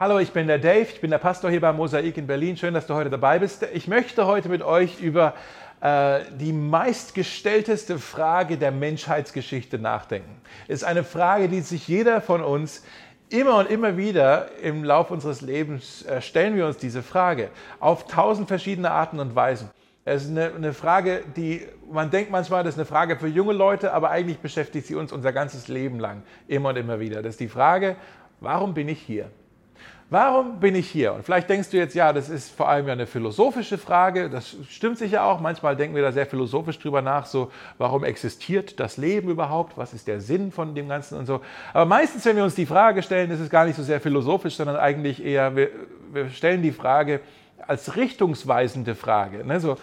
Hallo, ich bin der Dave, ich bin der Pastor hier bei Mosaik in Berlin. Schön, dass du heute dabei bist. Ich möchte heute mit euch über äh, die meistgestellteste Frage der Menschheitsgeschichte nachdenken. Es ist eine Frage, die sich jeder von uns immer und immer wieder im Laufe unseres Lebens äh, stellen wir uns diese Frage auf tausend verschiedene Arten und Weisen. Es ist eine, eine, Frage, die man denkt manchmal, das ist eine Frage für junge Leute, aber eigentlich beschäftigt sie uns unser ganzes Leben lang, immer und immer wieder. Das ist die Frage, warum bin ich hier? Warum bin ich hier? Und vielleicht denkst du jetzt, ja, das ist vor allem ja eine philosophische Frage. Das stimmt sicher auch. Manchmal denken wir da sehr philosophisch drüber nach, so, warum existiert das Leben überhaupt? Was ist der Sinn von dem Ganzen und so. Aber meistens, wenn wir uns die Frage stellen, ist es gar nicht so sehr philosophisch, sondern eigentlich eher, wir, wir stellen die Frage als richtungsweisende Frage. Ne? So,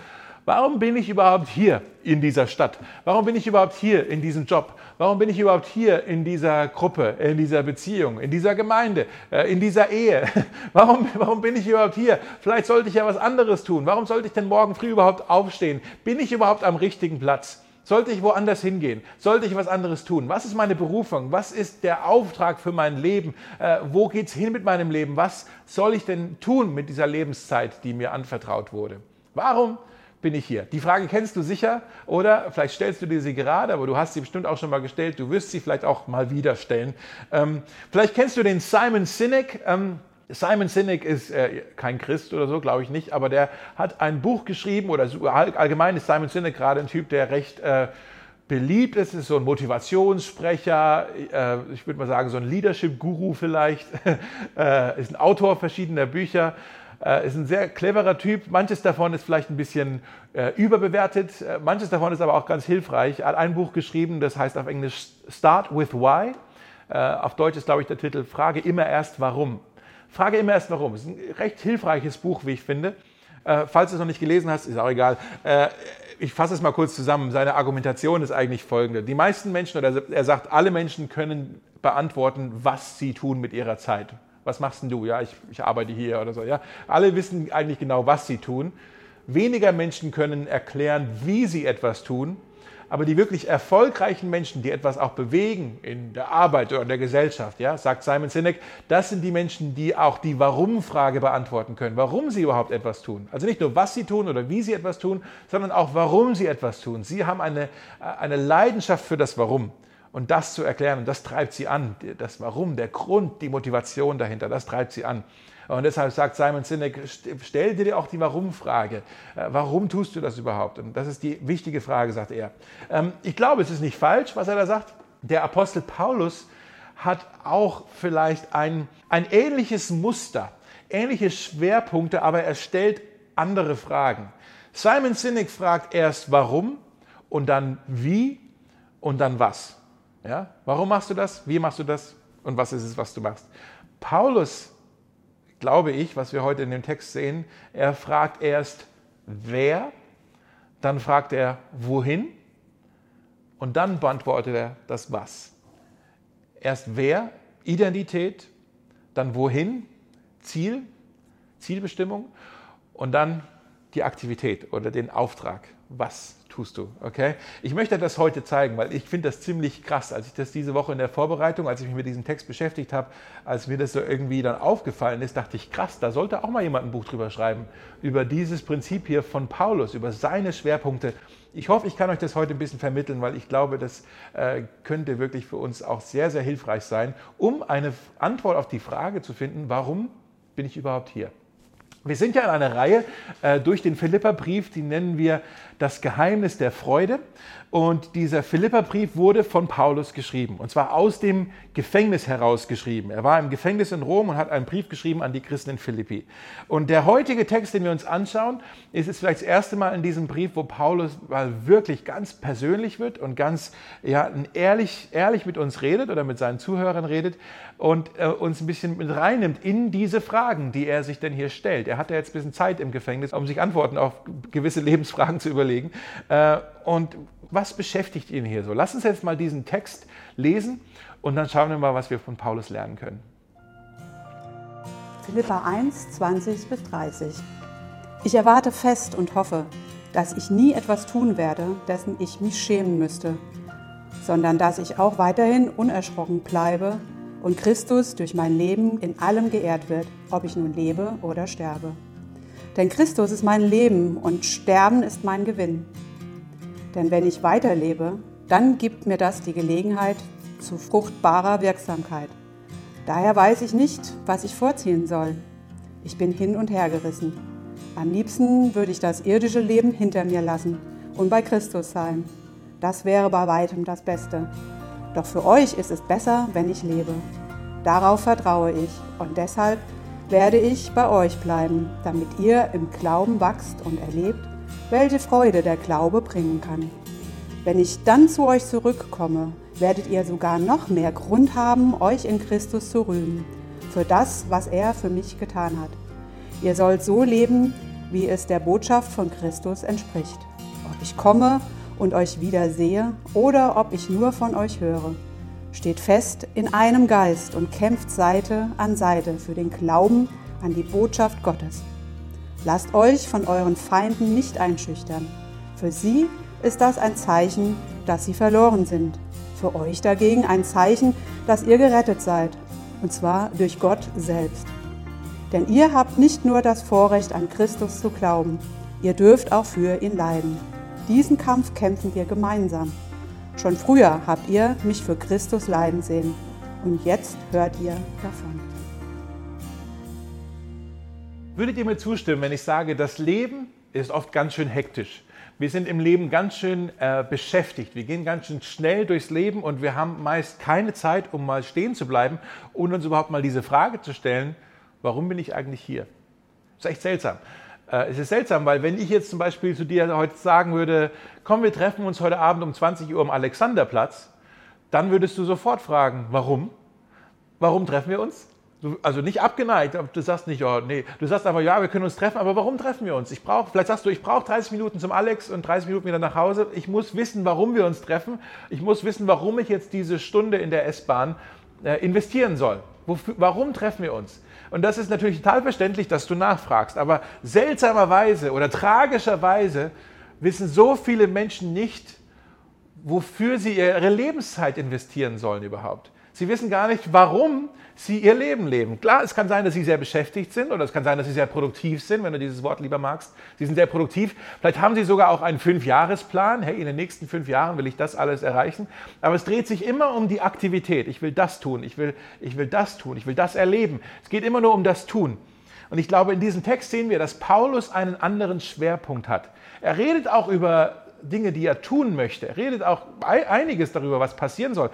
Warum bin ich überhaupt hier in dieser Stadt? Warum bin ich überhaupt hier in diesem Job? Warum bin ich überhaupt hier in dieser Gruppe, in dieser Beziehung, in dieser Gemeinde, äh, in dieser Ehe? Warum, warum bin ich überhaupt hier? Vielleicht sollte ich ja was anderes tun. Warum sollte ich denn morgen früh überhaupt aufstehen? Bin ich überhaupt am richtigen Platz? Sollte ich woanders hingehen? Sollte ich was anderes tun? Was ist meine Berufung? Was ist der Auftrag für mein Leben? Äh, wo geht es hin mit meinem Leben? Was soll ich denn tun mit dieser Lebenszeit, die mir anvertraut wurde? Warum bin ich hier? Die Frage kennst du sicher oder vielleicht stellst du dir sie gerade, aber du hast sie bestimmt auch schon mal gestellt. Du wirst sie vielleicht auch mal wieder stellen. Ähm, vielleicht kennst du den Simon Sinek. Ähm, Simon Sinek ist äh, kein Christ oder so, glaube ich nicht, aber der hat ein Buch geschrieben oder allgemein ist Simon Sinek gerade ein Typ, der recht äh, beliebt ist. Ist so ein Motivationssprecher, äh, ich würde mal sagen so ein Leadership-Guru vielleicht, äh, ist ein Autor verschiedener Bücher. Äh, ist ein sehr cleverer Typ. Manches davon ist vielleicht ein bisschen äh, überbewertet. Äh, manches davon ist aber auch ganz hilfreich. Er hat ein Buch geschrieben, das heißt auf Englisch Start with Why. Äh, auf Deutsch ist, glaube ich, der Titel Frage immer erst warum. Frage immer erst warum. Ist ein recht hilfreiches Buch, wie ich finde. Äh, falls du es noch nicht gelesen hast, ist auch egal. Ich fasse es mal kurz zusammen. Seine Argumentation ist eigentlich folgende. Die meisten Menschen, oder er sagt, alle Menschen können beantworten, was sie tun mit ihrer Zeit was machst denn du? Ja, ich, ich arbeite hier oder so. Ja, alle wissen eigentlich genau, was sie tun. Weniger Menschen können erklären, wie sie etwas tun. Aber die wirklich erfolgreichen Menschen, die etwas auch bewegen in der Arbeit oder in der Gesellschaft, ja, sagt Simon Sinek, das sind die Menschen, die auch die Warum-Frage beantworten können, warum sie überhaupt etwas tun. Also nicht nur, was sie tun oder wie sie etwas tun, sondern auch, warum sie etwas tun. Sie haben eine, eine Leidenschaft für das Warum. Und das zu erklären, das treibt sie an. Das Warum, der Grund, die Motivation dahinter, das treibt sie an. Und deshalb sagt Simon Sinek, stell dir auch die Warum-Frage. Äh, warum tust du das überhaupt? Und das ist die wichtige Frage, sagt er. Ähm, ich glaube, es ist nicht falsch, was er da sagt. Der Apostel Paulus hat auch vielleicht ein, ein ähnliches Muster, ähnliche Schwerpunkte, aber er stellt andere Fragen. Simon Sinek fragt erst warum und dann wie und dann was. Ja? Warum machst du das? Wie machst du das? Und was ist es, was du machst? Paulus, glaube ich, was wir heute in dem Text sehen, er fragt erst, wer, dann fragt er, wohin und dann beantwortet er das Was. Erst wer, Identität, dann wohin, Ziel, Zielbestimmung und dann die Aktivität oder den Auftrag. Was tust du, okay? Ich möchte das heute zeigen, weil ich finde das ziemlich krass, als ich das diese Woche in der Vorbereitung, als ich mich mit diesem Text beschäftigt habe, als mir das so irgendwie dann aufgefallen ist, dachte ich, krass, da sollte auch mal jemand ein Buch drüber schreiben, über dieses Prinzip hier von Paulus, über seine Schwerpunkte. Ich hoffe, ich kann euch das heute ein bisschen vermitteln, weil ich glaube, das äh, könnte wirklich für uns auch sehr, sehr hilfreich sein, um eine Antwort auf die Frage zu finden, warum bin ich überhaupt hier? Wir sind ja in einer Reihe äh, durch den Philipperbrief, die nennen wir das Geheimnis der Freude. Und dieser Philipperbrief wurde von Paulus geschrieben, und zwar aus dem Gefängnis heraus geschrieben. Er war im Gefängnis in Rom und hat einen Brief geschrieben an die Christen in Philippi. Und der heutige Text, den wir uns anschauen, ist es vielleicht das erste Mal in diesem Brief, wo Paulus mal wirklich ganz persönlich wird und ganz ja, ehrlich, ehrlich mit uns redet oder mit seinen Zuhörern redet und äh, uns ein bisschen mit reinnimmt in diese Fragen, die er sich denn hier stellt. Er hatte jetzt ein bisschen Zeit im Gefängnis, um sich Antworten auf gewisse Lebensfragen zu überlegen. Äh, und was beschäftigt ihn hier so? Lass uns jetzt mal diesen Text lesen und dann schauen wir mal, was wir von Paulus lernen können. Philippa 1, 20 bis 30. Ich erwarte fest und hoffe, dass ich nie etwas tun werde, dessen ich mich schämen müsste, sondern dass ich auch weiterhin unerschrocken bleibe und Christus durch mein Leben in allem geehrt wird, ob ich nun lebe oder sterbe. Denn Christus ist mein Leben und Sterben ist mein Gewinn. Denn wenn ich weiterlebe, dann gibt mir das die Gelegenheit zu fruchtbarer Wirksamkeit. Daher weiß ich nicht, was ich vorziehen soll. Ich bin hin und her gerissen. Am liebsten würde ich das irdische Leben hinter mir lassen und bei Christus sein. Das wäre bei weitem das Beste. Doch für euch ist es besser, wenn ich lebe. Darauf vertraue ich und deshalb werde ich bei euch bleiben, damit ihr im Glauben wachst und erlebt, welche Freude der Glaube bringen kann. Wenn ich dann zu euch zurückkomme, werdet ihr sogar noch mehr Grund haben, euch in Christus zu rühmen, für das, was er für mich getan hat. Ihr sollt so leben, wie es der Botschaft von Christus entspricht. Ob ich komme und euch wieder sehe oder ob ich nur von euch höre. Steht fest in einem Geist und kämpft Seite an Seite für den Glauben an die Botschaft Gottes. Lasst euch von euren Feinden nicht einschüchtern. Für sie ist das ein Zeichen, dass sie verloren sind. Für euch dagegen ein Zeichen, dass ihr gerettet seid, und zwar durch Gott selbst. Denn ihr habt nicht nur das Vorrecht, an Christus zu glauben, ihr dürft auch für ihn leiden. Diesen Kampf kämpfen wir gemeinsam. Schon früher habt ihr mich für Christus leiden sehen und jetzt hört ihr davon. Würdet ihr mir zustimmen, wenn ich sage, das Leben ist oft ganz schön hektisch? Wir sind im Leben ganz schön äh, beschäftigt. Wir gehen ganz schön schnell durchs Leben und wir haben meist keine Zeit, um mal stehen zu bleiben und uns überhaupt mal diese Frage zu stellen, warum bin ich eigentlich hier? Das ist echt seltsam. Äh, es ist seltsam, weil wenn ich jetzt zum Beispiel zu dir heute sagen würde, komm, wir treffen uns heute Abend um 20 Uhr am Alexanderplatz, dann würdest du sofort fragen, warum? Warum treffen wir uns? Also nicht abgeneigt, du sagst nicht, oh, nee, du sagst einfach, ja, wir können uns treffen, aber warum treffen wir uns? Ich brauche, vielleicht sagst du, ich brauche 30 Minuten zum Alex und 30 Minuten wieder nach Hause. Ich muss wissen, warum wir uns treffen. Ich muss wissen, warum ich jetzt diese Stunde in der S-Bahn äh, investieren soll. Wofür, warum treffen wir uns? Und das ist natürlich total verständlich, dass du nachfragst. Aber seltsamerweise oder tragischerweise wissen so viele Menschen nicht, wofür sie ihre Lebenszeit investieren sollen überhaupt. Sie wissen gar nicht, warum sie ihr Leben leben. Klar, es kann sein, dass sie sehr beschäftigt sind oder es kann sein, dass sie sehr produktiv sind, wenn du dieses Wort lieber magst. Sie sind sehr produktiv. Vielleicht haben sie sogar auch einen Fünfjahresplan. Hey, in den nächsten fünf Jahren will ich das alles erreichen. Aber es dreht sich immer um die Aktivität. Ich will das tun, ich will, ich will das tun, ich will das erleben. Es geht immer nur um das Tun. Und ich glaube, in diesem Text sehen wir, dass Paulus einen anderen Schwerpunkt hat. Er redet auch über Dinge, die er tun möchte. Er redet auch einiges darüber, was passieren soll.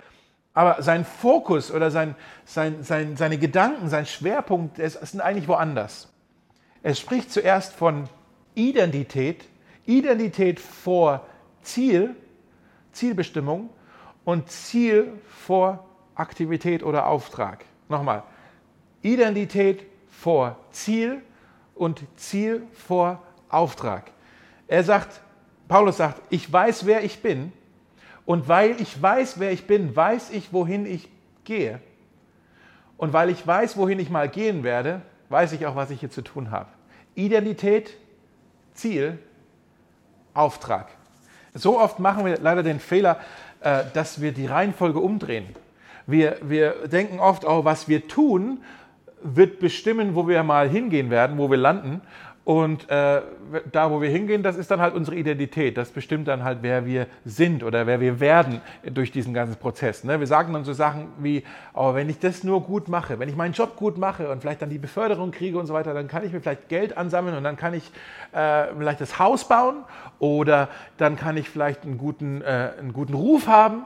Aber sein Fokus oder sein, sein, sein, seine Gedanken, sein Schwerpunkt ist, sind eigentlich woanders. Er spricht zuerst von Identität, Identität vor Ziel, Zielbestimmung und Ziel vor Aktivität oder Auftrag. Nochmal, Identität vor Ziel und Ziel vor Auftrag. Er sagt, Paulus sagt, ich weiß, wer ich bin und weil ich weiß, wer ich bin, weiß ich, wohin ich gehe. Und weil ich weiß, wohin ich mal gehen werde, weiß ich auch, was ich hier zu tun habe. Identität, Ziel, Auftrag. So oft machen wir leider den Fehler, äh, dass wir die Reihenfolge umdrehen. Wir, wir denken oft, oh, was wir tun, wird bestimmen, wo wir mal hingehen werden, wo wir landen. Und äh, da, wo wir hingehen, das ist dann halt unsere Identität. Das bestimmt dann halt, wer wir sind oder wer wir werden durch diesen ganzen Prozess. Ne? Wir sagen dann so Sachen wie, oh, wenn ich das nur gut mache, wenn ich meinen Job gut mache und vielleicht dann die Beförderung kriege und so weiter, dann kann ich mir vielleicht Geld ansammeln und dann kann ich äh, vielleicht das Haus bauen oder dann kann ich vielleicht einen guten, äh, einen guten Ruf haben.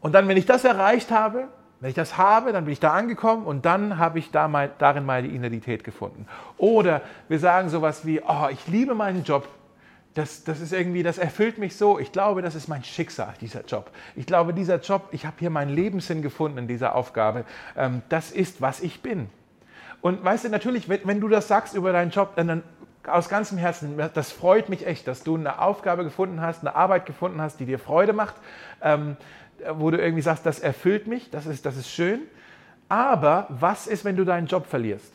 Und dann, wenn ich das erreicht habe, wenn ich das habe, dann bin ich da angekommen und dann habe ich da mal, darin meine Identität gefunden. Oder wir sagen sowas wie, oh, ich liebe meinen Job. Das, das ist irgendwie, das erfüllt mich so. Ich glaube, das ist mein Schicksal, dieser Job. Ich glaube, dieser Job, ich habe hier meinen Lebenssinn gefunden in dieser Aufgabe. Ähm, das ist, was ich bin. Und weißt du, natürlich, wenn, wenn du das sagst über deinen Job, dann, dann aus ganzem Herzen, das freut mich echt, dass du eine Aufgabe gefunden hast, eine Arbeit gefunden hast, die dir Freude macht. Ähm, wo du irgendwie sagst, das erfüllt mich, das ist, das ist schön. Aber was ist, wenn du deinen Job verlierst?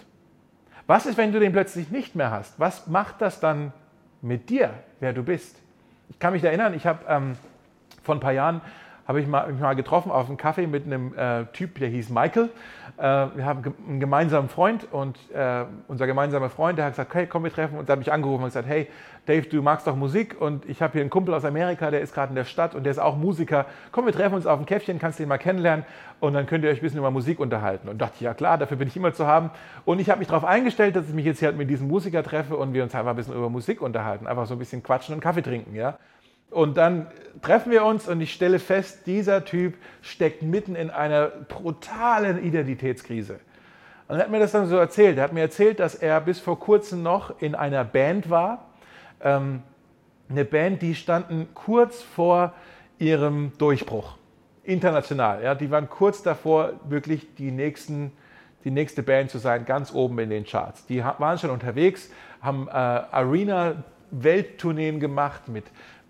Was ist, wenn du den plötzlich nicht mehr hast? Was macht das dann mit dir, wer du bist? Ich kann mich erinnern, ich habe ähm, vor ein paar Jahren habe ich mal, mich mal getroffen auf einem Kaffee mit einem äh, Typ, der hieß Michael. Äh, wir haben einen gemeinsamen Freund und äh, unser gemeinsamer Freund, der hat gesagt, hey, komm, wir treffen uns. Da habe ich angerufen und gesagt, hey, Dave, du magst doch Musik und ich habe hier einen Kumpel aus Amerika, der ist gerade in der Stadt und der ist auch Musiker. Komm, wir treffen uns auf ein Käffchen, kannst du ihn mal kennenlernen und dann könnt ihr euch ein bisschen über Musik unterhalten. Und dachte, ja klar, dafür bin ich immer zu haben. Und ich habe mich darauf eingestellt, dass ich mich jetzt hier halt mit diesem Musiker treffe und wir uns einfach ein bisschen über Musik unterhalten, einfach so ein bisschen quatschen und Kaffee trinken, ja. Und dann treffen wir uns und ich stelle fest, dieser Typ steckt mitten in einer brutalen Identitätskrise. Und er hat mir das dann so erzählt. Er hat mir erzählt, dass er bis vor kurzem noch in einer Band war. Ähm, eine Band, die standen kurz vor ihrem Durchbruch. International. Ja, die waren kurz davor, wirklich die, nächsten, die nächste Band zu sein, ganz oben in den Charts. Die waren schon unterwegs, haben äh, Arena-Welttourneen gemacht mit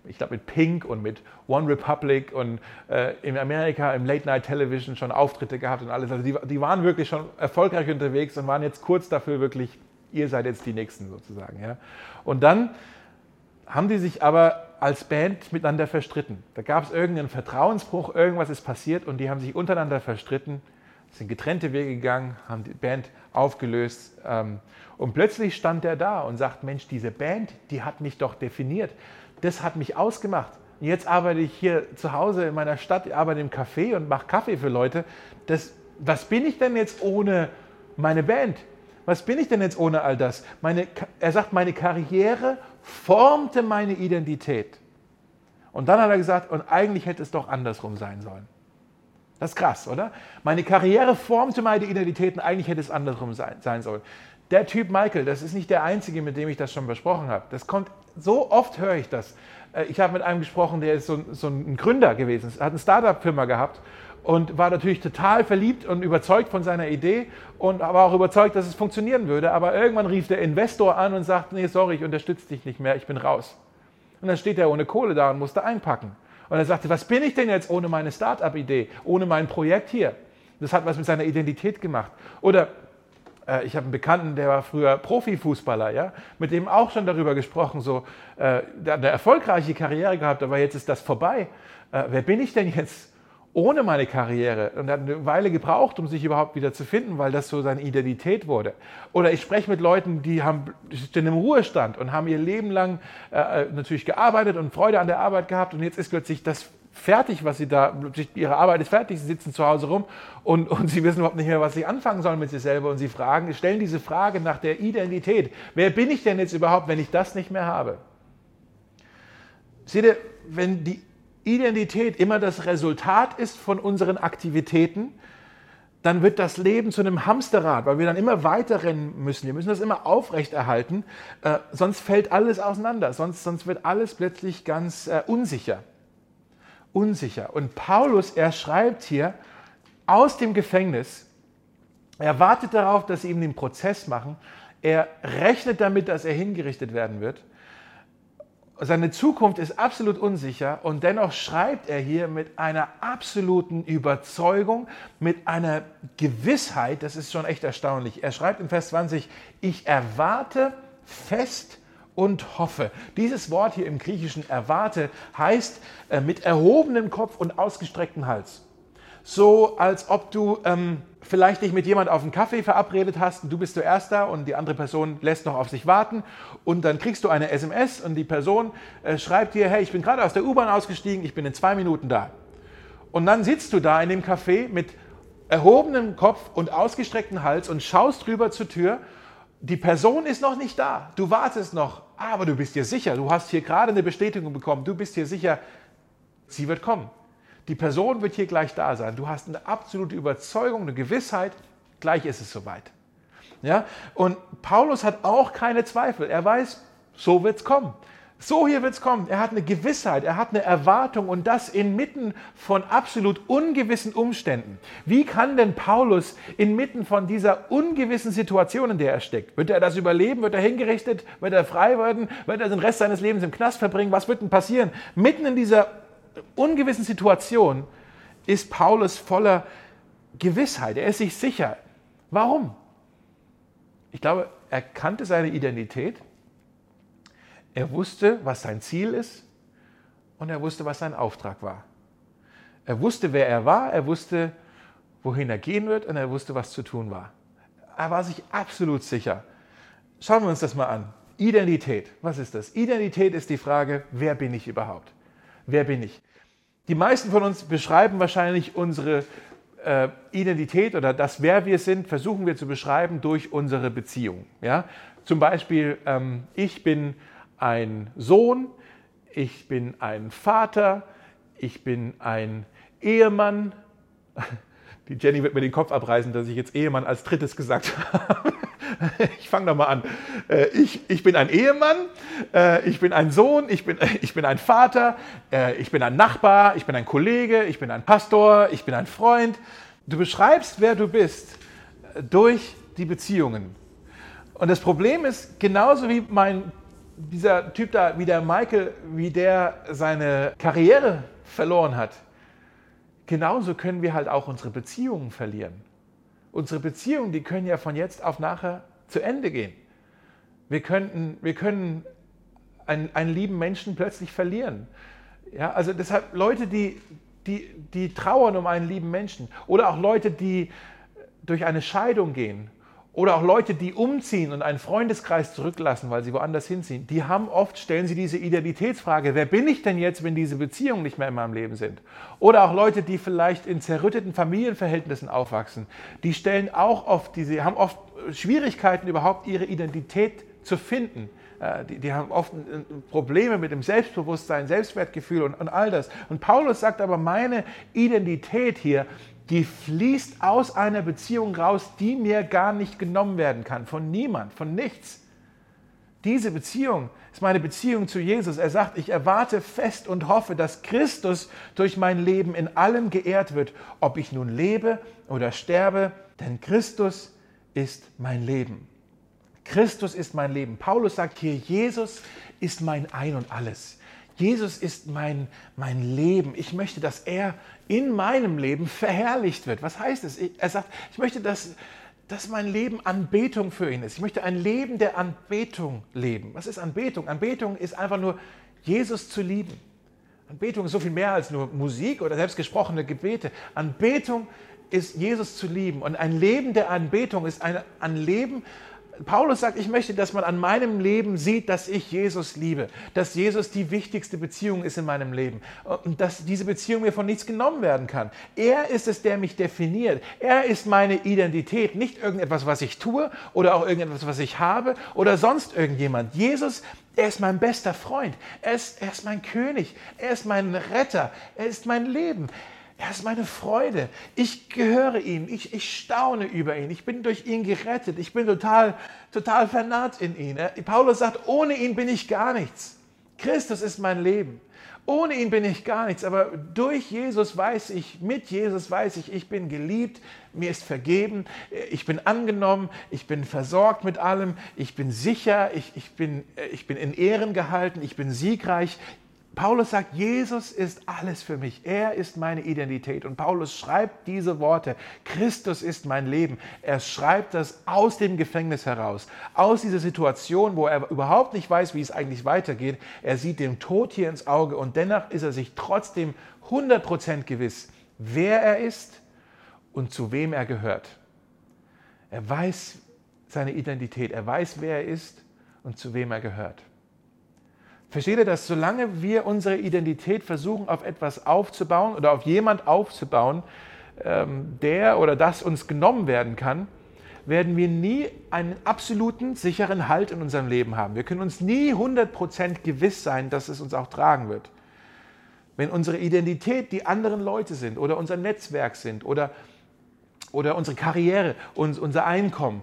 ich glaube mit Pink und mit One Republic und äh, in Amerika im Late Night Television schon Auftritte gehabt und alles. Also die, die, waren wirklich schon erfolgreich unterwegs und waren jetzt kurz dafür wirklich, ihr seid jetzt die Nächsten sozusagen. Ja. Und dann haben die sich aber als Band miteinander verstritten. Da gab es irgendeinen Vertrauensbruch, irgendwas ist passiert und die haben sich untereinander verstritten, sind getrennte Wege gegangen, haben die Band aufgelöst. Ähm, und plötzlich stand er da und sagt, Mensch, diese Band, die hat mich doch definiert das hat mich ausgemacht. Jetzt arbeite ich hier zu Hause in meiner Stadt, arbeite im Café und mache Kaffee für Leute. Das, was bin ich denn jetzt ohne meine Band? Was bin ich denn jetzt ohne all das? Meine, er sagt, meine Karriere formte meine Identität. Und dann hat er gesagt, und eigentlich hätte es doch andersrum sein sollen. Das ist krass, oder? Meine Karriere formte meine Identität und eigentlich hätte es andersrum sein, sein sollen. Der Typ Michael, das ist nicht der einzige, mit dem ich das schon besprochen habe. Das kommt so oft höre ich das. Äh, ich habe mit einem gesprochen, der ist so, so ein Gründer gewesen, hat eine Startup-Firma gehabt und war natürlich total verliebt und überzeugt von seiner Idee und war auch überzeugt, dass es funktionieren würde. Aber irgendwann rief der Investor an und sagte, nee, sorry, ich unterstütze dich nicht mehr, ich bin raus. Und dann steht er ohne Kohle da und musste einpacken. Und er sagte, was bin ich denn jetzt ohne meine Startup-Idee, ohne mein Projekt hier? Das hat was mit seiner Identität gemacht. Oder äh, ich habe einen Bekannten, der war früher Profifußballer, ja, mit dem auch schon darüber gesprochen, so, äh, der hat eine erfolgreiche Karriere gehabt, aber jetzt ist das vorbei. Äh, wer bin ich denn jetzt ohne meine Karriere? Und er hat eine Weile gebraucht, um sich überhaupt wieder zu finden, weil das so seine Identität wurde. Oder ich spreche mit Leuten, die haben, die stehen im Ruhestand und haben ihr Leben lang äh, natürlich gearbeitet und Freude an der Arbeit gehabt und jetzt ist plötzlich das fertig, was sie da, ihre Arbeit ist fertig, sie sitzen zu Hause rum und, und sie wissen überhaupt nicht mehr, was sie anfangen sollen mit sich selber und sie fragen, stellen diese Frage nach der Identität. Wer bin ich denn jetzt überhaupt, wenn ich das nicht mehr habe? Seht ihr, wenn die Identität immer das Resultat ist von unseren Aktivitäten, dann wird das Leben zu einem Hamsterrad, weil wir dann immer weiter rennen müssen. Wir müssen das immer aufrechterhalten, äh, sonst fällt alles auseinander, sonst, sonst wird alles plötzlich ganz äh, unsicher unsicher. Und Paulus, er schreibt hier aus dem Gefängnis, er wartet darauf, dass sie ihm den Prozess machen. Er rechnet damit, dass er hingerichtet werden wird. Seine Zukunft ist absolut unsicher und dennoch schreibt er hier mit einer absoluten Überzeugung, mit einer Gewissheit, das ist schon echt erstaunlich. Er schreibt in Vers 20, ich erwarte fest und hoffe. Dieses Wort hier im Griechischen erwarte heißt äh, mit erhobenem Kopf und ausgestrecktem Hals. So als ob du ähm, vielleicht dich mit jemand auf einen Kaffee verabredet hast und du bist zuerst da und die andere Person lässt noch auf sich warten und dann kriegst du eine SMS und die Person äh, schreibt dir, hey, ich bin gerade aus der U-Bahn ausgestiegen, ich bin in zwei Minuten da. Und dann sitzt du da in dem Café mit erhobenem Kopf und ausgestrecktem Hals und schaust rüber zur Tür die Person ist noch nicht da. Du wartest noch, aber du bist dir sicher. Du hast hier gerade eine Bestätigung bekommen. Du bist dir sicher, sie wird kommen. Die Person wird hier gleich da sein. Du hast eine absolute Überzeugung, eine Gewissheit, gleich ist es soweit. Ja? Und Paulus hat auch keine Zweifel. Er weiß, so wird es kommen. So hier wird es kommen. Er hat eine Gewissheit, er hat eine Erwartung und das inmitten von absolut ungewissen Umständen. Wie kann denn Paulus inmitten von dieser ungewissen Situation, in der er steckt, wird er das überleben? Wird er hingerichtet? Wird er frei werden? Wird er den Rest seines Lebens im Knast verbringen? Was wird denn passieren? Mitten in dieser ungewissen Situation ist Paulus voller Gewissheit. Er ist sich sicher. Warum? Ich glaube, er kannte seine Identität er wusste, was sein Ziel ist und er wusste, was sein Auftrag war. Er wusste, wer er war, er wusste, wohin er gehen wird und er wusste, was zu tun war. Er war sich absolut sicher. Schauen wir uns das mal an. Identität, was ist das? Identität ist die Frage, wer bin ich überhaupt? Wer bin ich? Die meisten von uns beschreiben wahrscheinlich unsere äh, Identität oder das, wer wir sind, versuchen wir zu beschreiben durch unsere Beziehung. Ja? Zum Beispiel, ähm, ich bin ein Sohn, ich bin ein Vater, ich bin ein Ehemann. Die Jenny wird mir den Kopf abreißen, dass ich jetzt Ehemann als drittes gesagt habe. Ich fange nochmal an. Äh, ich, ich bin ein Ehemann, äh, ich bin ein Sohn, ich bin, ich bin ein Vater, äh, ich bin ein Nachbar, ich bin ein Kollege, ich bin ein Pastor, ich bin ein Freund. Du beschreibst, wer du bist, durch die Beziehungen. Und das Problem ist, genauso wie mein, dieser Typ da, wie der Michael, wie der seine Karriere verloren hat, genauso können wir halt auch unsere Beziehungen verlieren. Unsere Beziehungen, die können ja von jetzt auf nachher zu Ende gehen. Wir, könnten, wir können einen, einen lieben Menschen plötzlich verlieren. Ja, also deshalb Leute, die, die, die trauern um einen lieben Menschen oder auch Leute, die durch eine Scheidung gehen oder auch Leute, die umziehen und einen Freundeskreis zurücklassen, weil sie woanders hinziehen, die haben oft, stellen sie diese Identitätsfrage, wer bin ich denn jetzt, wenn diese Beziehungen nicht mehr in meinem Leben sind? Oder auch Leute, die vielleicht in zerrütteten Familienverhältnissen aufwachsen, die stellen auch oft, diese, haben oft Schwierigkeiten, überhaupt ihre Identität zu finden. Äh, die, die, haben oft Probleme mit dem Selbstbewusstsein, Selbstwertgefühl und, und all das. Und Paulus sagt aber, meine Identität hier die fließt aus einer Beziehung raus, die mir gar nicht genommen werden kann, von niemand, von nichts. Diese Beziehung ist meine Beziehung zu Jesus. Er sagt, ich erwarte fest und hoffe, dass Christus durch mein Leben in allem geehrt wird, ob ich nun lebe oder sterbe, denn Christus ist mein Leben. Christus ist mein Leben. Paulus sagt hier, Jesus ist mein Ein und alles. Jesus ist mein, mein Leben. Ich möchte, dass er in meinem Leben verherrlicht wird. Was heißt es? Er sagt, ich möchte, dass, dass mein Leben Anbetung für ihn ist. Ich möchte ein Leben der Anbetung leben. Was ist Anbetung? Anbetung ist einfach nur, Jesus zu lieben. Anbetung ist so viel mehr als nur Musik oder selbst gesprochene Gebete. Anbetung ist, Jesus zu lieben. Und ein Leben der Anbetung ist ein, ein Leben, Paulus sagt, ich möchte, dass man an meinem Leben sieht, dass ich Jesus liebe, dass Jesus die wichtigste Beziehung ist in meinem Leben und dass diese Beziehung mir von nichts genommen werden kann. Er ist es, der mich definiert. Er ist meine Identität, nicht irgendetwas, was ich tue oder auch irgendetwas, was ich habe oder sonst irgendjemand. Jesus, er ist mein bester Freund. Er ist, er ist mein König. Er ist mein Retter. Er ist mein Leben. Er ist meine Freude. Ich gehöre ihm. Ich, ich staune über ihn. Ich bin durch ihn gerettet. Ich bin total, total vernarrt in ihn. Paulus sagt, ohne ihn bin ich gar nichts. Christus ist mein Leben. Ohne ihn bin ich gar nichts, aber durch Jesus weiß ich, mit Jesus weiß ich, ich bin geliebt, mir ist vergeben, ich bin angenommen, ich bin versorgt mit allem, ich bin sicher, ich, ich, bin, ich bin in Ehren gehalten, ich bin siegreich, Paulus sagt, Jesus ist alles für mich. Er ist meine Identität. Und Paulus schreibt diese Worte, Christus ist mein Leben. Er schreibt das aus dem Gefängnis heraus, aus dieser Situation, wo er überhaupt nicht weiß, wie es eigentlich weitergeht. Er sieht dem Tod hier ins Auge und dennoch ist er sich trotzdem 100% gewiss, wer er ist und zu wem er gehört. Er weiß seine Identität, er weiß, wer er ist und zu wem er gehört. Versteht ihr das? Solange wir unsere Identität versuchen, auf etwas aufzubauen oder auf jemand aufzubauen, ähm, der oder das uns genommen werden kann, werden wir nie einen absoluten sicheren Halt in unserem Leben haben. Wir können uns nie 100% gewiss sein, dass es uns auch tragen wird. Wenn unsere Identität die anderen Leute sind oder unser Netzwerk sind oder, oder unsere Karriere, unser Einkommen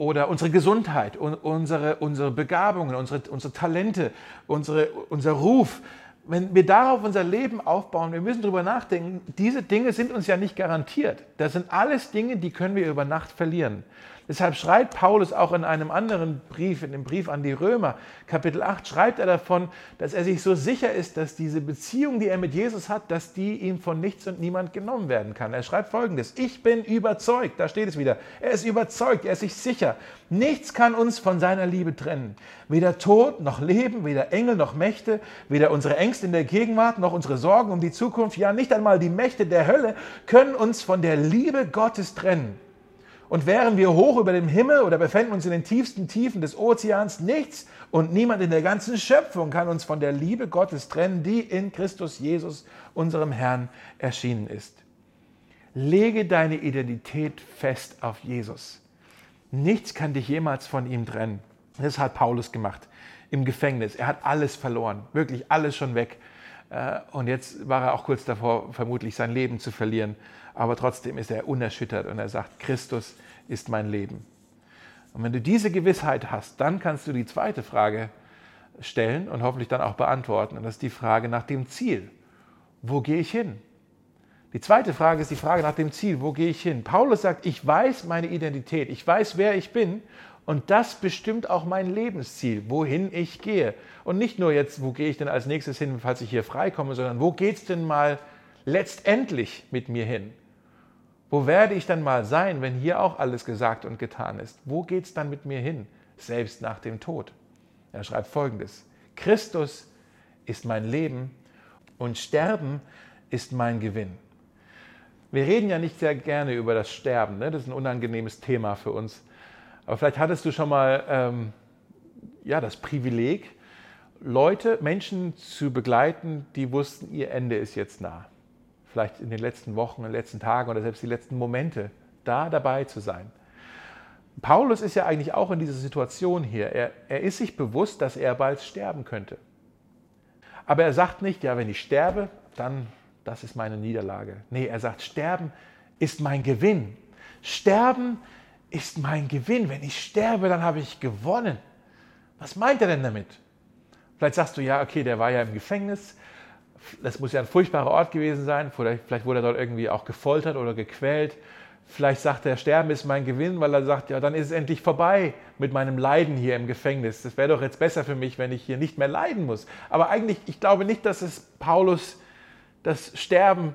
oder unsere Gesundheit, unsere, unsere Begabungen, unsere, unsere Talente, unsere, unser Ruf, wenn wir darauf unser Leben aufbauen, wir müssen darüber nachdenken, diese Dinge sind uns ja nicht garantiert. Das sind alles Dinge, die können wir über Nacht verlieren. Deshalb schreibt Paulus auch in einem anderen Brief, in dem Brief an die Römer, Kapitel 8, schreibt er davon, dass er sich so sicher ist, dass diese Beziehung, die er mit Jesus hat, dass die ihm von nichts und niemand genommen werden kann. Er schreibt folgendes, ich bin überzeugt, da steht es wieder, er ist überzeugt, er ist sich sicher, nichts kann uns von seiner Liebe trennen. Weder Tod noch Leben, weder Engel noch Mächte, weder unsere Ängste in der Gegenwart noch unsere Sorgen um die Zukunft, ja nicht einmal die Mächte der Hölle können uns von der Liebe Gottes trennen. Und wären wir hoch über dem Himmel oder befänden uns in den tiefsten Tiefen des Ozeans, nichts und niemand in der ganzen Schöpfung kann uns von der Liebe Gottes trennen, die in Christus Jesus, unserem Herrn, erschienen ist. Lege deine Identität fest auf Jesus. Nichts kann dich jemals von ihm trennen. Das hat Paulus gemacht im Gefängnis. Er hat alles verloren, wirklich alles schon weg. Äh, und jetzt war er auch kurz davor, vermutlich sein Leben zu verlieren. Aber trotzdem ist er unerschüttert und er sagt, Christus ist mein Leben. Und wenn du diese Gewissheit hast, dann kannst du die zweite Frage stellen und hoffentlich dann auch beantworten. Und das ist die Frage nach dem Ziel. Wo gehe ich hin? Die zweite Frage ist die Frage nach dem Ziel. Wo gehe ich hin? Paulus sagt, ich weiß meine Identität, ich weiß, wer ich bin und das bestimmt auch mein Lebensziel, wohin ich gehe. Und nicht nur jetzt, wo gehe ich denn als nächstes hin, falls ich hier freikomme, sondern wo geht es denn mal letztendlich mit mir hin? Wo werde ich dann mal sein, wenn hier auch alles gesagt und getan ist? Wo geht es dann mit mir hin, selbst nach dem Tod? Er schreibt folgendes. Christus ist mein Leben und Sterben ist mein Gewinn. Wir reden ja nicht sehr gerne über das Sterben, ne? das ist ein unangenehmes Thema für uns. Aber vielleicht hattest du schon mal ähm, ja, das Privileg, Leute, Menschen zu begleiten, die wussten, ihr Ende ist jetzt nah. Vielleicht in den letzten Wochen, in den letzten Tagen oder selbst die letzten Momente da dabei zu sein. Paulus ist ja eigentlich auch in dieser Situation hier. Er, er ist sich bewusst, dass er bald sterben könnte. Aber er sagt nicht, ja, wenn ich sterbe, dann das ist meine Niederlage. Nee, er sagt, sterben ist mein Gewinn. Sterben ist mein Gewinn. Wenn ich sterbe, dann habe ich gewonnen. Was meint er denn damit? Vielleicht sagst du, ja, okay, der war ja im Gefängnis. Das muss ja ein furchtbarer Ort gewesen sein. Vielleicht wurde er dort irgendwie auch gefoltert oder gequält. Vielleicht sagt er, Sterben ist mein Gewinn, weil er sagt, ja, dann ist es endlich vorbei mit meinem Leiden hier im Gefängnis. Das wäre doch jetzt besser für mich, wenn ich hier nicht mehr leiden muss. Aber eigentlich, ich glaube nicht, dass es Paulus das Sterben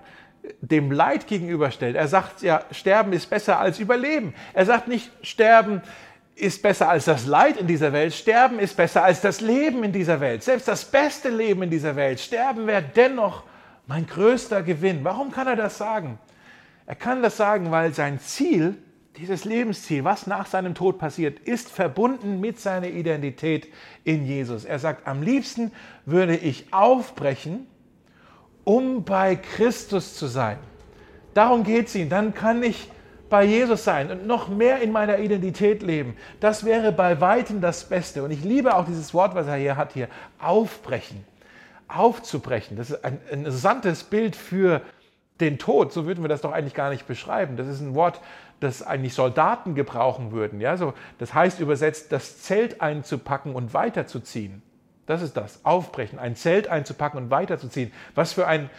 dem Leid gegenüberstellt. Er sagt ja, Sterben ist besser als Überleben. Er sagt nicht, Sterben ist besser als das Leid in dieser Welt. Sterben ist besser als das Leben in dieser Welt. Selbst das beste Leben in dieser Welt. Sterben wäre dennoch mein größter Gewinn. Warum kann er das sagen? Er kann das sagen, weil sein Ziel, dieses Lebensziel, was nach seinem Tod passiert, ist verbunden mit seiner Identität in Jesus. Er sagt, am liebsten würde ich aufbrechen um bei Christus zu sein. Darum geht es ihm. Dann kann ich bei Jesus sein und noch mehr in meiner Identität leben. Das wäre bei weitem das Beste. Und ich liebe auch dieses Wort, was er hier hat, hier, aufbrechen. Aufzubrechen. Das ist ein, interessantes Bild für den Tod. So würden wir das doch eigentlich gar nicht beschreiben. Das ist ein Wort, das eigentlich Soldaten gebrauchen würden. Ja, so, das heißt übersetzt, das Zelt einzupacken und weiterzuziehen. Das ist das, aufbrechen, ein Zelt einzupacken und weiterzuziehen. Was für ein,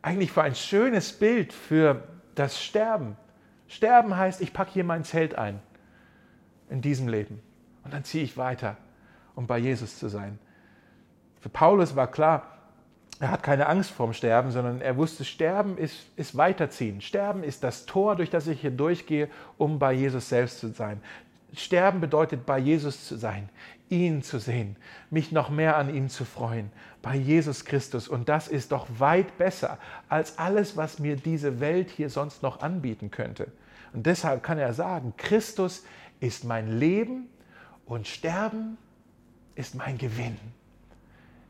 eigentlich für ein schönes Bild für das Sterben. Sterben heißt, ich packe hier mein Zelt ein in diesem Leben und dann ziehe ich weiter, um bei Jesus zu sein. Für Paulus war klar, er hat keine Angst vorm Sterben, sondern er wusste, Sterben ist, ist Weiterziehen. Sterben ist das Tor, durch das ich hier durchgehe, um bei Jesus selbst zu sein. Sterben bedeutet, bei Jesus zu sein, ihn zu sehen, mich noch mehr an ihm zu freuen, bei Jesus Christus. Und das ist doch weit besser als alles, was mir diese Welt hier sonst noch anbieten könnte. Und deshalb kann er sagen, Christus ist mein Leben und Sterben ist mein Gewinn.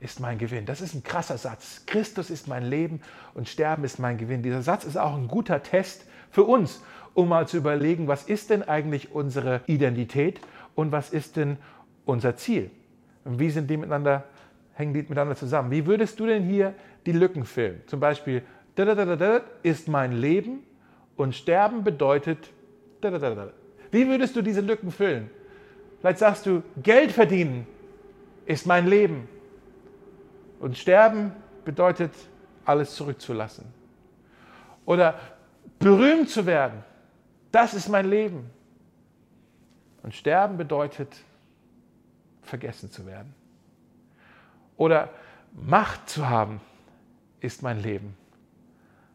Ist mein Gewinn. Das ist ein krasser Satz. Christus ist mein Leben und Sterben ist mein Gewinn. Dieser Satz ist auch ein guter Test für uns, um mal zu überlegen, was ist denn eigentlich unsere Identität und was ist denn unser Ziel? Wie sind die miteinander, hängen die miteinander zusammen? Wie würdest du denn hier die Lücken füllen? Zum Beispiel, ist mein Leben und Sterben bedeutet. Wie würdest du diese Lücken füllen? Vielleicht sagst du, Geld verdienen ist mein Leben und Sterben bedeutet, alles zurückzulassen. Oder berühmt zu werden das ist mein Leben. Und sterben bedeutet, vergessen zu werden. Oder Macht zu haben, ist mein Leben.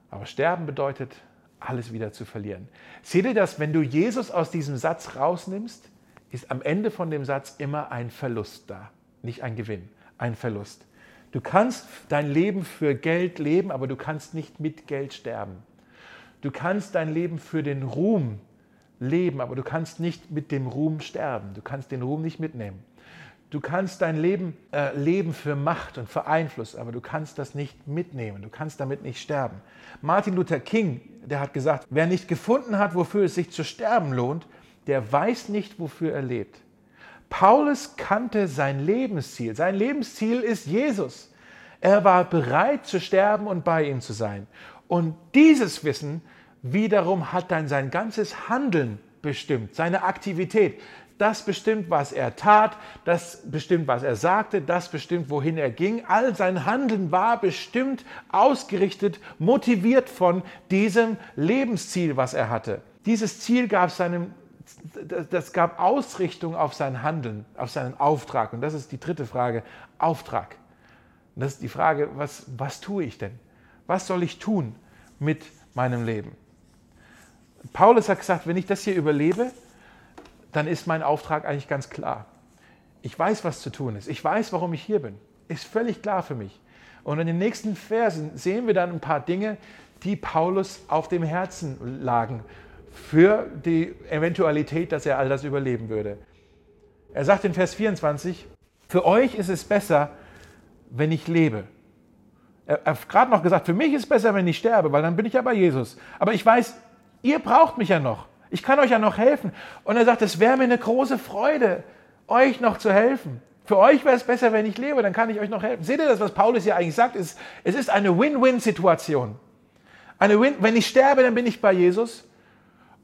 Aber sterben bedeutet, alles wieder zu verlieren. Seht ihr das, wenn du Jesus aus diesem Satz rausnimmst, ist am Ende von dem Satz immer ein Verlust da. Nicht ein Gewinn, ein Verlust. Du kannst dein Leben für Geld leben, aber du kannst nicht mit Geld sterben. Du kannst dein Leben für den Ruhm leben, aber du kannst nicht mit dem Ruhm sterben. Du kannst den Ruhm nicht mitnehmen. Du kannst dein Leben äh, leben für Macht und für Einfluss, aber du kannst das nicht mitnehmen. Du kannst damit nicht sterben. Martin Luther King, der hat gesagt, wer nicht gefunden hat, wofür es sich zu sterben lohnt, der weiß nicht, wofür er lebt. Paulus kannte sein Lebensziel. Sein Lebensziel ist Jesus. Er war bereit zu sterben und bei ihm zu sein. Und dieses Wissen wiederum hat dann sein ganzes Handeln bestimmt, seine Aktivität. Das bestimmt, was er tat, das bestimmt, was er sagte, das bestimmt, wohin er ging. All sein Handeln war bestimmt, ausgerichtet, motiviert von diesem Lebensziel, was er hatte. Dieses Ziel gab seinem das gab Ausrichtung auf sein Handeln, auf seinen Auftrag. Und das ist die dritte Frage, Auftrag. Und das ist die Frage, was, was tue ich denn? Was soll ich tun mit meinem Leben? Paulus hat gesagt, wenn ich das hier überlebe, dann ist mein Auftrag eigentlich ganz klar. Ich weiß, was zu tun ist. Ich weiß, warum ich hier bin. Ist völlig klar für mich. Und in den nächsten Versen sehen wir dann ein paar Dinge, die Paulus auf dem Herzen lagen für die Eventualität, dass er all das überleben würde. Er sagt in Vers 24, für euch ist es besser, wenn ich lebe. Er hat gerade noch gesagt, für mich ist es besser, wenn ich sterbe, weil dann bin ich ja bei Jesus. Aber ich weiß, ihr braucht mich ja noch. Ich kann euch ja noch helfen. Und er sagt, es wäre mir eine große Freude, euch noch zu helfen. Für euch wäre es besser, wenn ich lebe, dann kann ich euch noch helfen. Seht ihr das, was Paulus hier eigentlich sagt? Es ist eine Win-Win-Situation. Eine Win wenn ich sterbe, dann bin ich bei Jesus.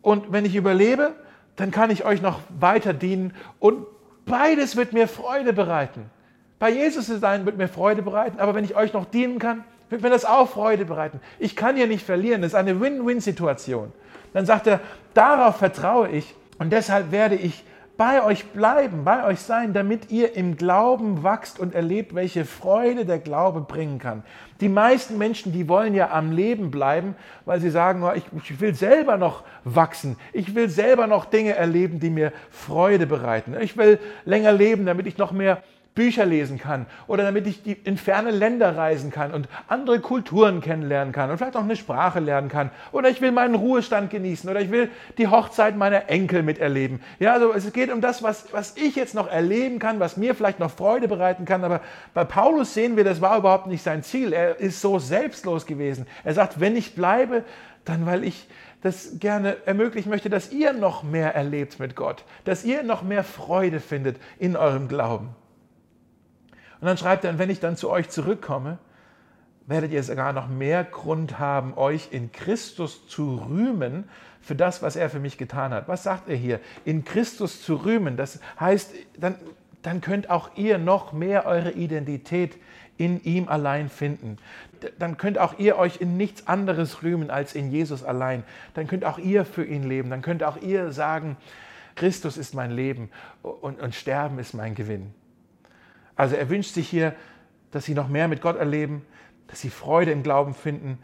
Und wenn ich überlebe, dann kann ich euch noch weiter dienen. Und beides wird mir Freude bereiten. Bei Jesus zu sein wird mir Freude bereiten, aber wenn ich euch noch dienen kann, wird mir das auch Freude bereiten. Ich kann hier nicht verlieren. Das ist eine Win-Win-Situation. Dann sagt er, darauf vertraue ich und deshalb werde ich bei euch bleiben, bei euch sein, damit ihr im Glauben wachst und erlebt, welche Freude der Glaube bringen kann. Die meisten Menschen, die wollen ja am Leben bleiben, weil sie sagen, oh, ich, ich will selber noch wachsen, ich will selber noch Dinge erleben, die mir Freude bereiten. Ich will länger leben, damit ich noch mehr Bücher lesen kann oder damit ich in ferne Länder reisen kann und andere Kulturen kennenlernen kann und vielleicht auch eine Sprache lernen kann oder ich will meinen Ruhestand genießen oder ich will die Hochzeit meiner Enkel miterleben. Ja, also es geht um das, was, was ich jetzt noch erleben kann, was mir vielleicht noch Freude bereiten kann, aber bei Paulus sehen wir, das war überhaupt nicht sein Ziel. Er ist so selbstlos gewesen. Er sagt, wenn ich bleibe, dann weil ich das gerne ermöglichen möchte, dass ihr noch mehr erlebt mit Gott, dass ihr noch mehr Freude findet in eurem Glauben. Und dann schreibt er, und wenn ich dann zu euch zurückkomme, werdet ihr sogar noch mehr Grund haben, euch in Christus zu rühmen für das, was er für mich getan hat. Was sagt er hier? In Christus zu rühmen. Das heißt, dann, dann könnt auch ihr noch mehr eure Identität in ihm allein finden. Dann könnt auch ihr euch in nichts anderes rühmen als in Jesus allein. Dann könnt auch ihr für ihn leben. Dann könnt auch ihr sagen, Christus ist mein Leben und, und Sterben ist mein Gewinn. Also er wünscht sich hier, dass sie noch mehr mit Gott erleben, dass sie Freude im Glauben finden,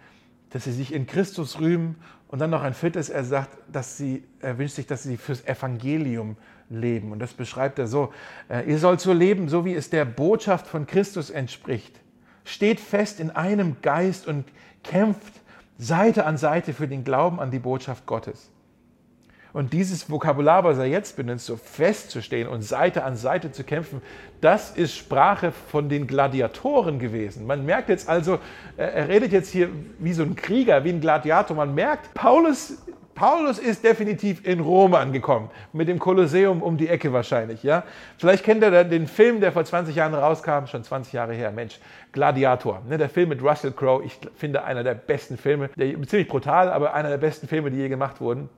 dass sie sich in Christus rühmen und dann noch ein viertes, er sagt, dass sie, er wünscht sich, dass sie fürs Evangelium leben. Und das beschreibt er so, äh, ihr sollt so leben, so wie es der Botschaft von Christus entspricht. Steht fest in einem Geist und kämpft Seite an Seite für den Glauben an die Botschaft Gottes. Und dieses Vokabular, was er jetzt benutzt, so festzustehen und Seite an Seite zu kämpfen, das ist Sprache von den Gladiatoren gewesen. Man merkt jetzt also, er redet jetzt hier wie so ein Krieger, wie ein Gladiator. Man merkt, Paulus, Paulus ist definitiv in Rom angekommen, mit dem Kolosseum um die Ecke wahrscheinlich. Ja? Vielleicht kennt ihr den Film, der vor 20 Jahren rauskam, schon 20 Jahre her, Mensch, Gladiator. Ne, der Film mit Russell Crowe, ich finde einer der besten Filme, der, ziemlich brutal, aber einer der besten Filme, die je gemacht wurden.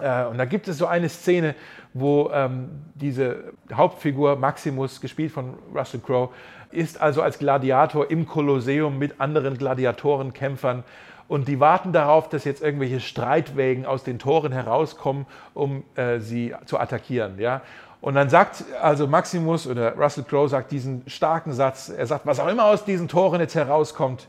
Äh, und da gibt es so eine Szene, wo ähm, diese Hauptfigur Maximus, gespielt von Russell Crowe, ist also als Gladiator im Kolosseum mit anderen Gladiatorenkämpfern und die warten darauf, dass jetzt irgendwelche Streitwägen aus den Toren herauskommen, um äh, sie zu attackieren. Ja? Und dann sagt also Maximus oder Russell Crowe sagt diesen starken Satz, er sagt, was auch immer aus diesen Toren jetzt herauskommt,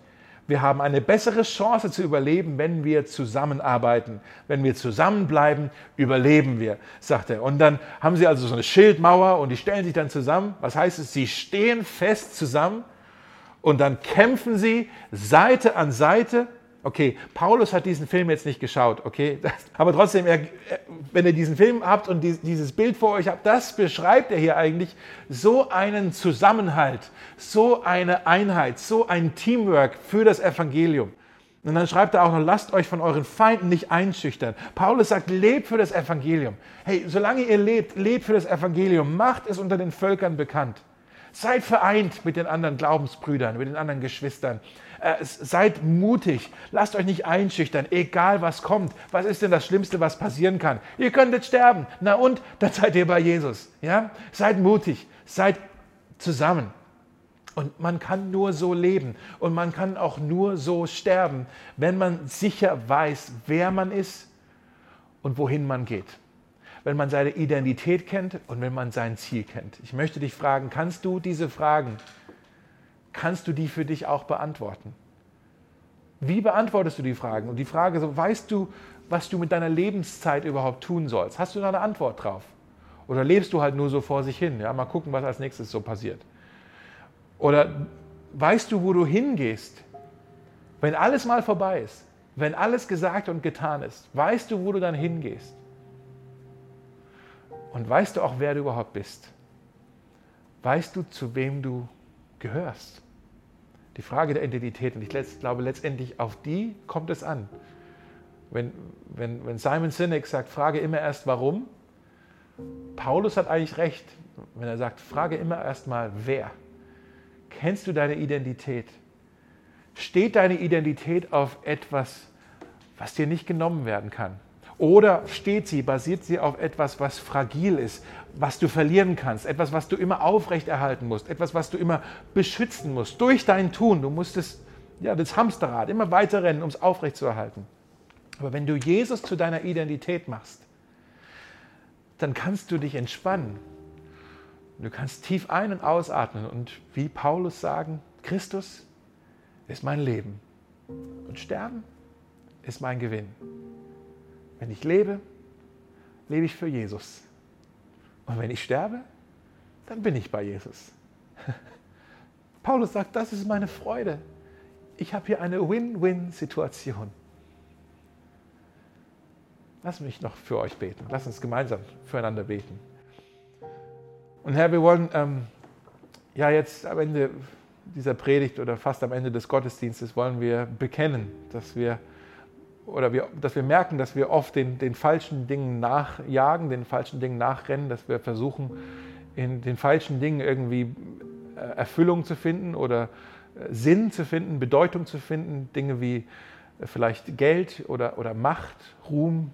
wir haben eine bessere Chance zu überleben, wenn wir zusammenarbeiten. Wenn wir zusammenbleiben, überleben wir, sagt er. Und dann haben sie also so eine Schildmauer und die stellen sich dann zusammen. Was heißt es? Sie stehen fest zusammen Und dann kämpfen sie Seite an Seite. Okay, Paulus hat diesen Film jetzt nicht geschaut, okay? aber trotzdem, er, wenn ihr diesen Film habt und dieses Bild vor euch habt, das beschreibt er hier eigentlich so einen Zusammenhalt, so eine Einheit, so ein Teamwork für das Evangelium. Und dann schreibt er auch noch, lasst euch von euren Feinden nicht einschüchtern. Paulus sagt, lebt für das Evangelium. Hey, solange ihr lebt, lebt für das Evangelium, macht es unter den Völkern bekannt. Seid vereint mit den anderen Glaubensbrüdern, mit den anderen Geschwistern. Äh, seid mutig, lasst euch nicht einschüchtern, egal was kommt. Was ist denn das Schlimmste, was passieren kann? Ihr könntet sterben. Na und, dann seid ihr bei Jesus. Ja? Seid mutig, seid zusammen. Und man kann nur so leben und man kann auch nur so sterben, wenn man sicher weiß, wer man ist und wohin man geht. Wenn man seine Identität kennt und wenn man sein Ziel kennt. Ich möchte dich fragen, kannst du diese Fragen, kannst du die für dich auch beantworten? Wie beantwortest du die Fragen? Und die Frage, so, weißt du, was du mit deiner Lebenszeit überhaupt tun sollst? Hast du da eine Antwort drauf? Oder lebst du halt nur so vor sich hin? Ja, mal gucken, was als nächstes so passiert. Oder weißt du, wo du hingehst? Wenn alles mal vorbei ist, wenn alles gesagt und getan ist, weißt du, wo du dann hingehst? Und weißt du auch, wer du überhaupt bist? Weißt du, zu wem du gehörst? Die Frage der Identität, und ich glaube letztendlich auf die kommt es an. Wenn, wenn, wenn Simon Sinek sagt, frage immer erst warum, Paulus hat eigentlich recht, wenn er sagt, frage immer erst mal wer. Kennst du deine Identität? Steht deine Identität auf etwas, was dir nicht genommen werden kann? Oder steht sie, basiert sie auf etwas, was fragil ist, was du verlieren kannst, etwas, was du immer aufrechterhalten musst, etwas, was du immer beschützen musst durch dein Tun. Du musst es, ja, das Hamsterrad immer weiter rennen, um es aufrechtzuerhalten. Aber wenn du Jesus zu deiner Identität machst, dann kannst du dich entspannen Du kannst tief ein- und ausatmen und wie Paulus sagen, Christus ist mein Leben und Sterben ist mein Gewinn. Wenn ich lebe, lebe ich für Jesus. Und wenn ich sterbe, dann bin ich bei Jesus. Paulus sagt, das ist meine Freude. Ich habe hier eine Win-Win-Situation. Lass mich noch für euch beten. Lass uns gemeinsam füreinander beten. Und Herr, wir wollen ähm, ja jetzt am Ende dieser Predigt oder fast am Ende des Gottesdienstes wollen wir bekennen, dass wir oder wir, dass wir merken, dass wir oft den, den falschen Dingen nachjagen, den falschen Dingen nachrennen, dass wir versuchen, in den falschen Dingen irgendwie äh, Erfüllung zu finden oder äh, Sinn zu finden, Bedeutung zu finden, Dinge wie äh, vielleicht Geld oder, oder Macht, Ruhm,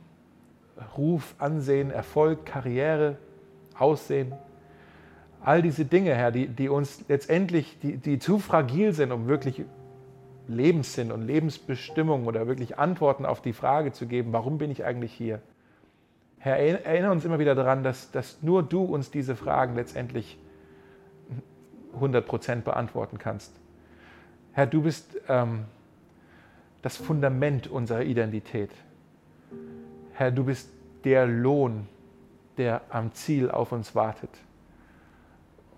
Ruf, Ansehen, Erfolg, Karriere, Aussehen. All diese Dinge, Herr, die, die uns letztendlich, die, die zu fragil sind, um wirklich Lebenssinn und Lebensbestimmung oder wirklich Antworten auf die Frage zu geben, warum bin ich eigentlich hier? Herr, erinnere uns immer wieder daran, dass, dass nur du uns diese Fragen letztendlich 100% beantworten kannst. Herr, du bist ähm, das Fundament unserer Identität. Herr, du bist der Lohn, der am Ziel auf uns wartet.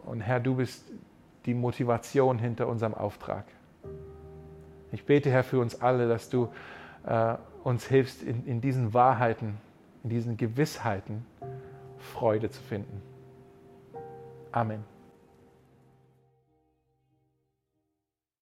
Und Herr, du bist die Motivation hinter unserem Auftrag. Ich bete, Herr, für uns alle, dass du äh, uns hilfst, in, in diesen Wahrheiten, in diesen Gewissheiten Freude zu finden. Amen.